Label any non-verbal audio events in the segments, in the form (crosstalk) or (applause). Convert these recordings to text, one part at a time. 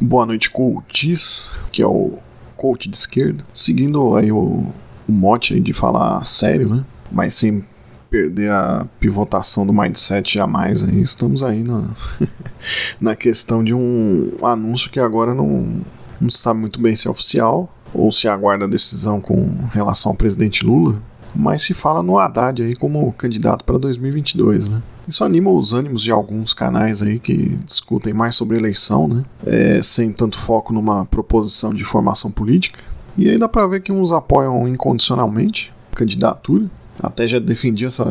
Boa noite, coaches, que é o coach de esquerda. Seguindo aí o, o mote aí de falar sério, né? Mas sem perder a pivotação do mindset jamais aí. Estamos aí na, (laughs) na questão de um anúncio que agora não, não sabe muito bem se é oficial ou se aguarda a decisão com relação ao presidente Lula. Mas se fala no Haddad aí como candidato para 2022, né? Isso anima os ânimos de alguns canais aí que discutem mais sobre eleição, né? É, sem tanto foco numa proposição de formação política. E aí dá pra ver que uns apoiam incondicionalmente a candidatura. Até já defendi essa,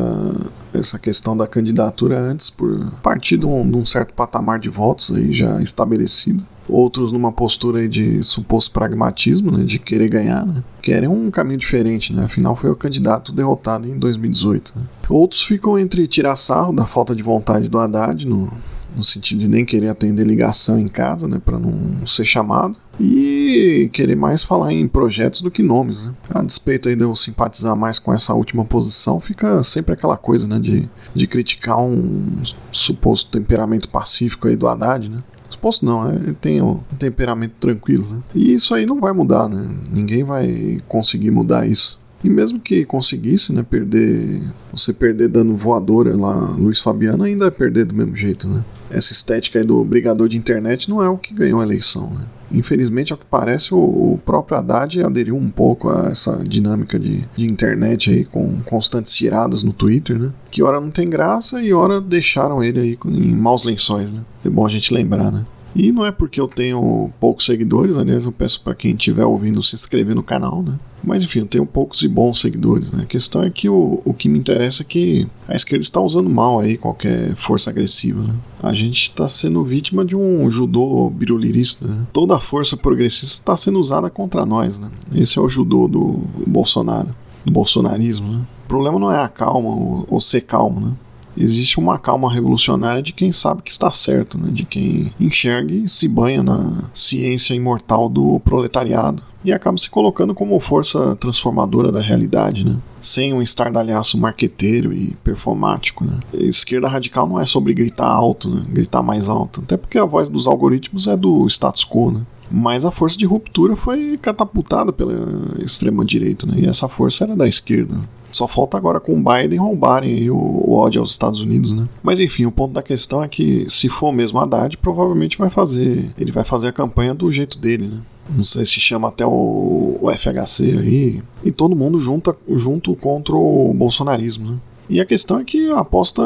essa questão da candidatura antes por partir de um, de um certo patamar de votos aí já estabelecido outros numa postura de suposto pragmatismo, né, de querer ganhar, né, querem um caminho diferente, né, afinal foi o candidato derrotado em 2018. Né. Outros ficam entre tirar sarro da falta de vontade do Haddad, no, no sentido de nem querer atender ligação em casa, né, para não ser chamado, e querer mais falar em projetos do que nomes. Né. A despeito aí de eu simpatizar mais com essa última posição, fica sempre aquela coisa né, de, de criticar um suposto temperamento pacífico aí do Haddad, né. Não, né? tem um temperamento tranquilo, né? E isso aí não vai mudar, né? Ninguém vai conseguir mudar isso. E mesmo que conseguisse, né, perder, você perder dando voadora lá, Luiz Fabiano ainda é perder do mesmo jeito, né? Essa estética aí do brigador de internet não é o que ganhou a eleição, né? Infelizmente, ao que parece, o, próprio Haddad aderiu um pouco a essa dinâmica de, de internet aí, com constantes tiradas no Twitter, né? Que hora não tem graça e hora deixaram ele aí em maus lençóis, né? É bom a gente lembrar, né? E não é porque eu tenho poucos seguidores, aliás, eu peço para quem estiver ouvindo se inscrever no canal, né? Mas enfim, eu tenho poucos e bons seguidores, né? A questão é que o, o que me interessa é que a esquerda está usando mal aí qualquer força agressiva, né? A gente está sendo vítima de um judô birulirista, né? Toda a força progressista está sendo usada contra nós, né? Esse é o judô do Bolsonaro, do bolsonarismo, né? O problema não é a calma ou, ou ser calmo, né? Existe uma calma revolucionária de quem sabe que está certo, né? de quem enxerga e se banha na ciência imortal do proletariado e acaba se colocando como força transformadora da realidade, né? sem um estardalhaço marqueteiro e performático. Né? A esquerda radical não é sobre gritar alto, né? gritar mais alto, até porque a voz dos algoritmos é do status quo. Né? Mas a força de ruptura foi catapultada pela extrema direita, né? e essa força era da esquerda. Só falta agora com o Biden roubarem o, ódio aos Estados Unidos, né? Mas enfim, o ponto da questão é que se for mesmo Haddad, provavelmente vai fazer, ele vai fazer a campanha do jeito dele, né? Não sei se chama até o, o FHC aí. E todo mundo junta, junto contra o bolsonarismo, né? E a questão é que a aposta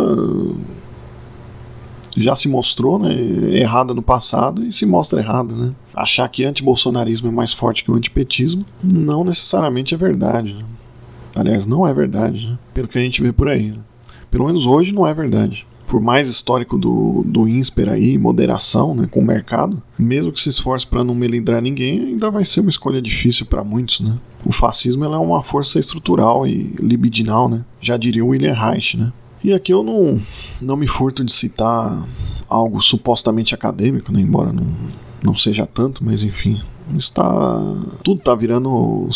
já se mostrou né, errada no passado e se mostra errada. Né? Achar que antibolsonarismo é mais forte que o antipetismo não necessariamente é verdade. Né? Aliás, não é verdade, né? pelo que a gente vê por aí. Né? Pelo menos hoje não é verdade. Por mais histórico do, do INSPER aí, moderação né, com o mercado, mesmo que se esforce para não melindrar ninguém, ainda vai ser uma escolha difícil para muitos. Né? O fascismo é uma força estrutural e libidinal, né? já diria William Reich. Né? E aqui eu não, não me furto de citar algo supostamente acadêmico, né? embora não, não seja tanto, mas enfim, está tudo está virando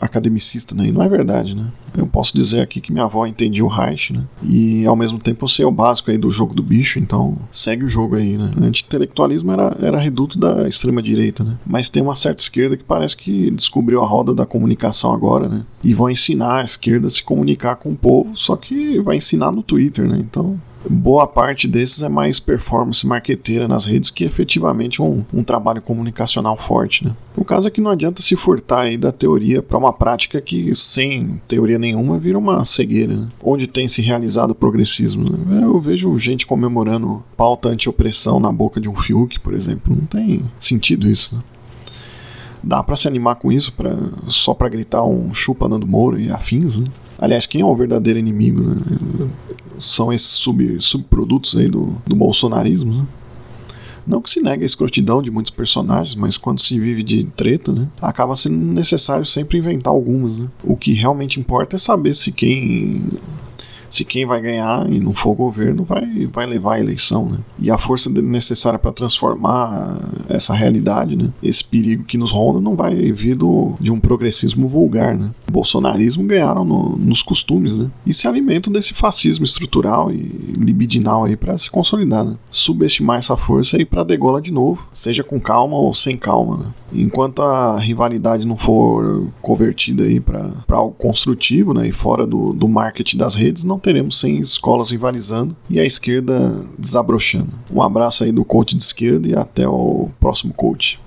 academicista, né? E não é verdade, né? Eu posso dizer aqui que minha avó entendia o Reich, né? E ao mesmo tempo eu sei o básico aí do jogo do bicho, então segue o jogo aí, né? O anti-intelectualismo era, era reduto da extrema-direita, né? Mas tem uma certa esquerda que parece que descobriu a roda da comunicação agora, né? E vão ensinar a esquerda a se comunicar com o povo, só que vai ensinar no Twitter, né? Então boa parte desses é mais performance marqueteira nas redes que efetivamente um, um trabalho comunicacional forte. Né? O caso é que não adianta se furtar aí da teoria para uma prática que, sem teoria nenhuma, vira uma cegueira. Né? Onde tem se realizado o progressismo. Né? Eu vejo gente comemorando pauta anti-opressão na boca de um Fiuk, por exemplo. Não tem sentido isso. Né? Dá para se animar com isso pra, só para gritar um chupa Nando Moura e afins, né? Aliás, quem é o verdadeiro inimigo, né? São esses sub, subprodutos aí do, do bolsonarismo, né? Não que se negue a escrotidão de muitos personagens, mas quando se vive de treta, né, acaba sendo necessário sempre inventar algumas. Né? O que realmente importa é saber se quem Se quem vai ganhar e não for o governo, vai, vai levar a eleição, né? E a força necessária para transformar essa realidade, né? Esse perigo que nos ronda não vai vir do, de um progressismo vulgar, né? Bolsonarismo ganharam no, nos costumes, né? E se alimentam desse fascismo estrutural e libidinal aí para se consolidar, né? Subestimar essa força aí para degola de novo, seja com calma ou sem calma, né? Enquanto a rivalidade não for convertida aí para algo construtivo, né? E fora do, do marketing das redes, não teremos sem escolas rivalizando e a esquerda desabrochando. Um abraço aí do coach de esquerda e até o próximo coach.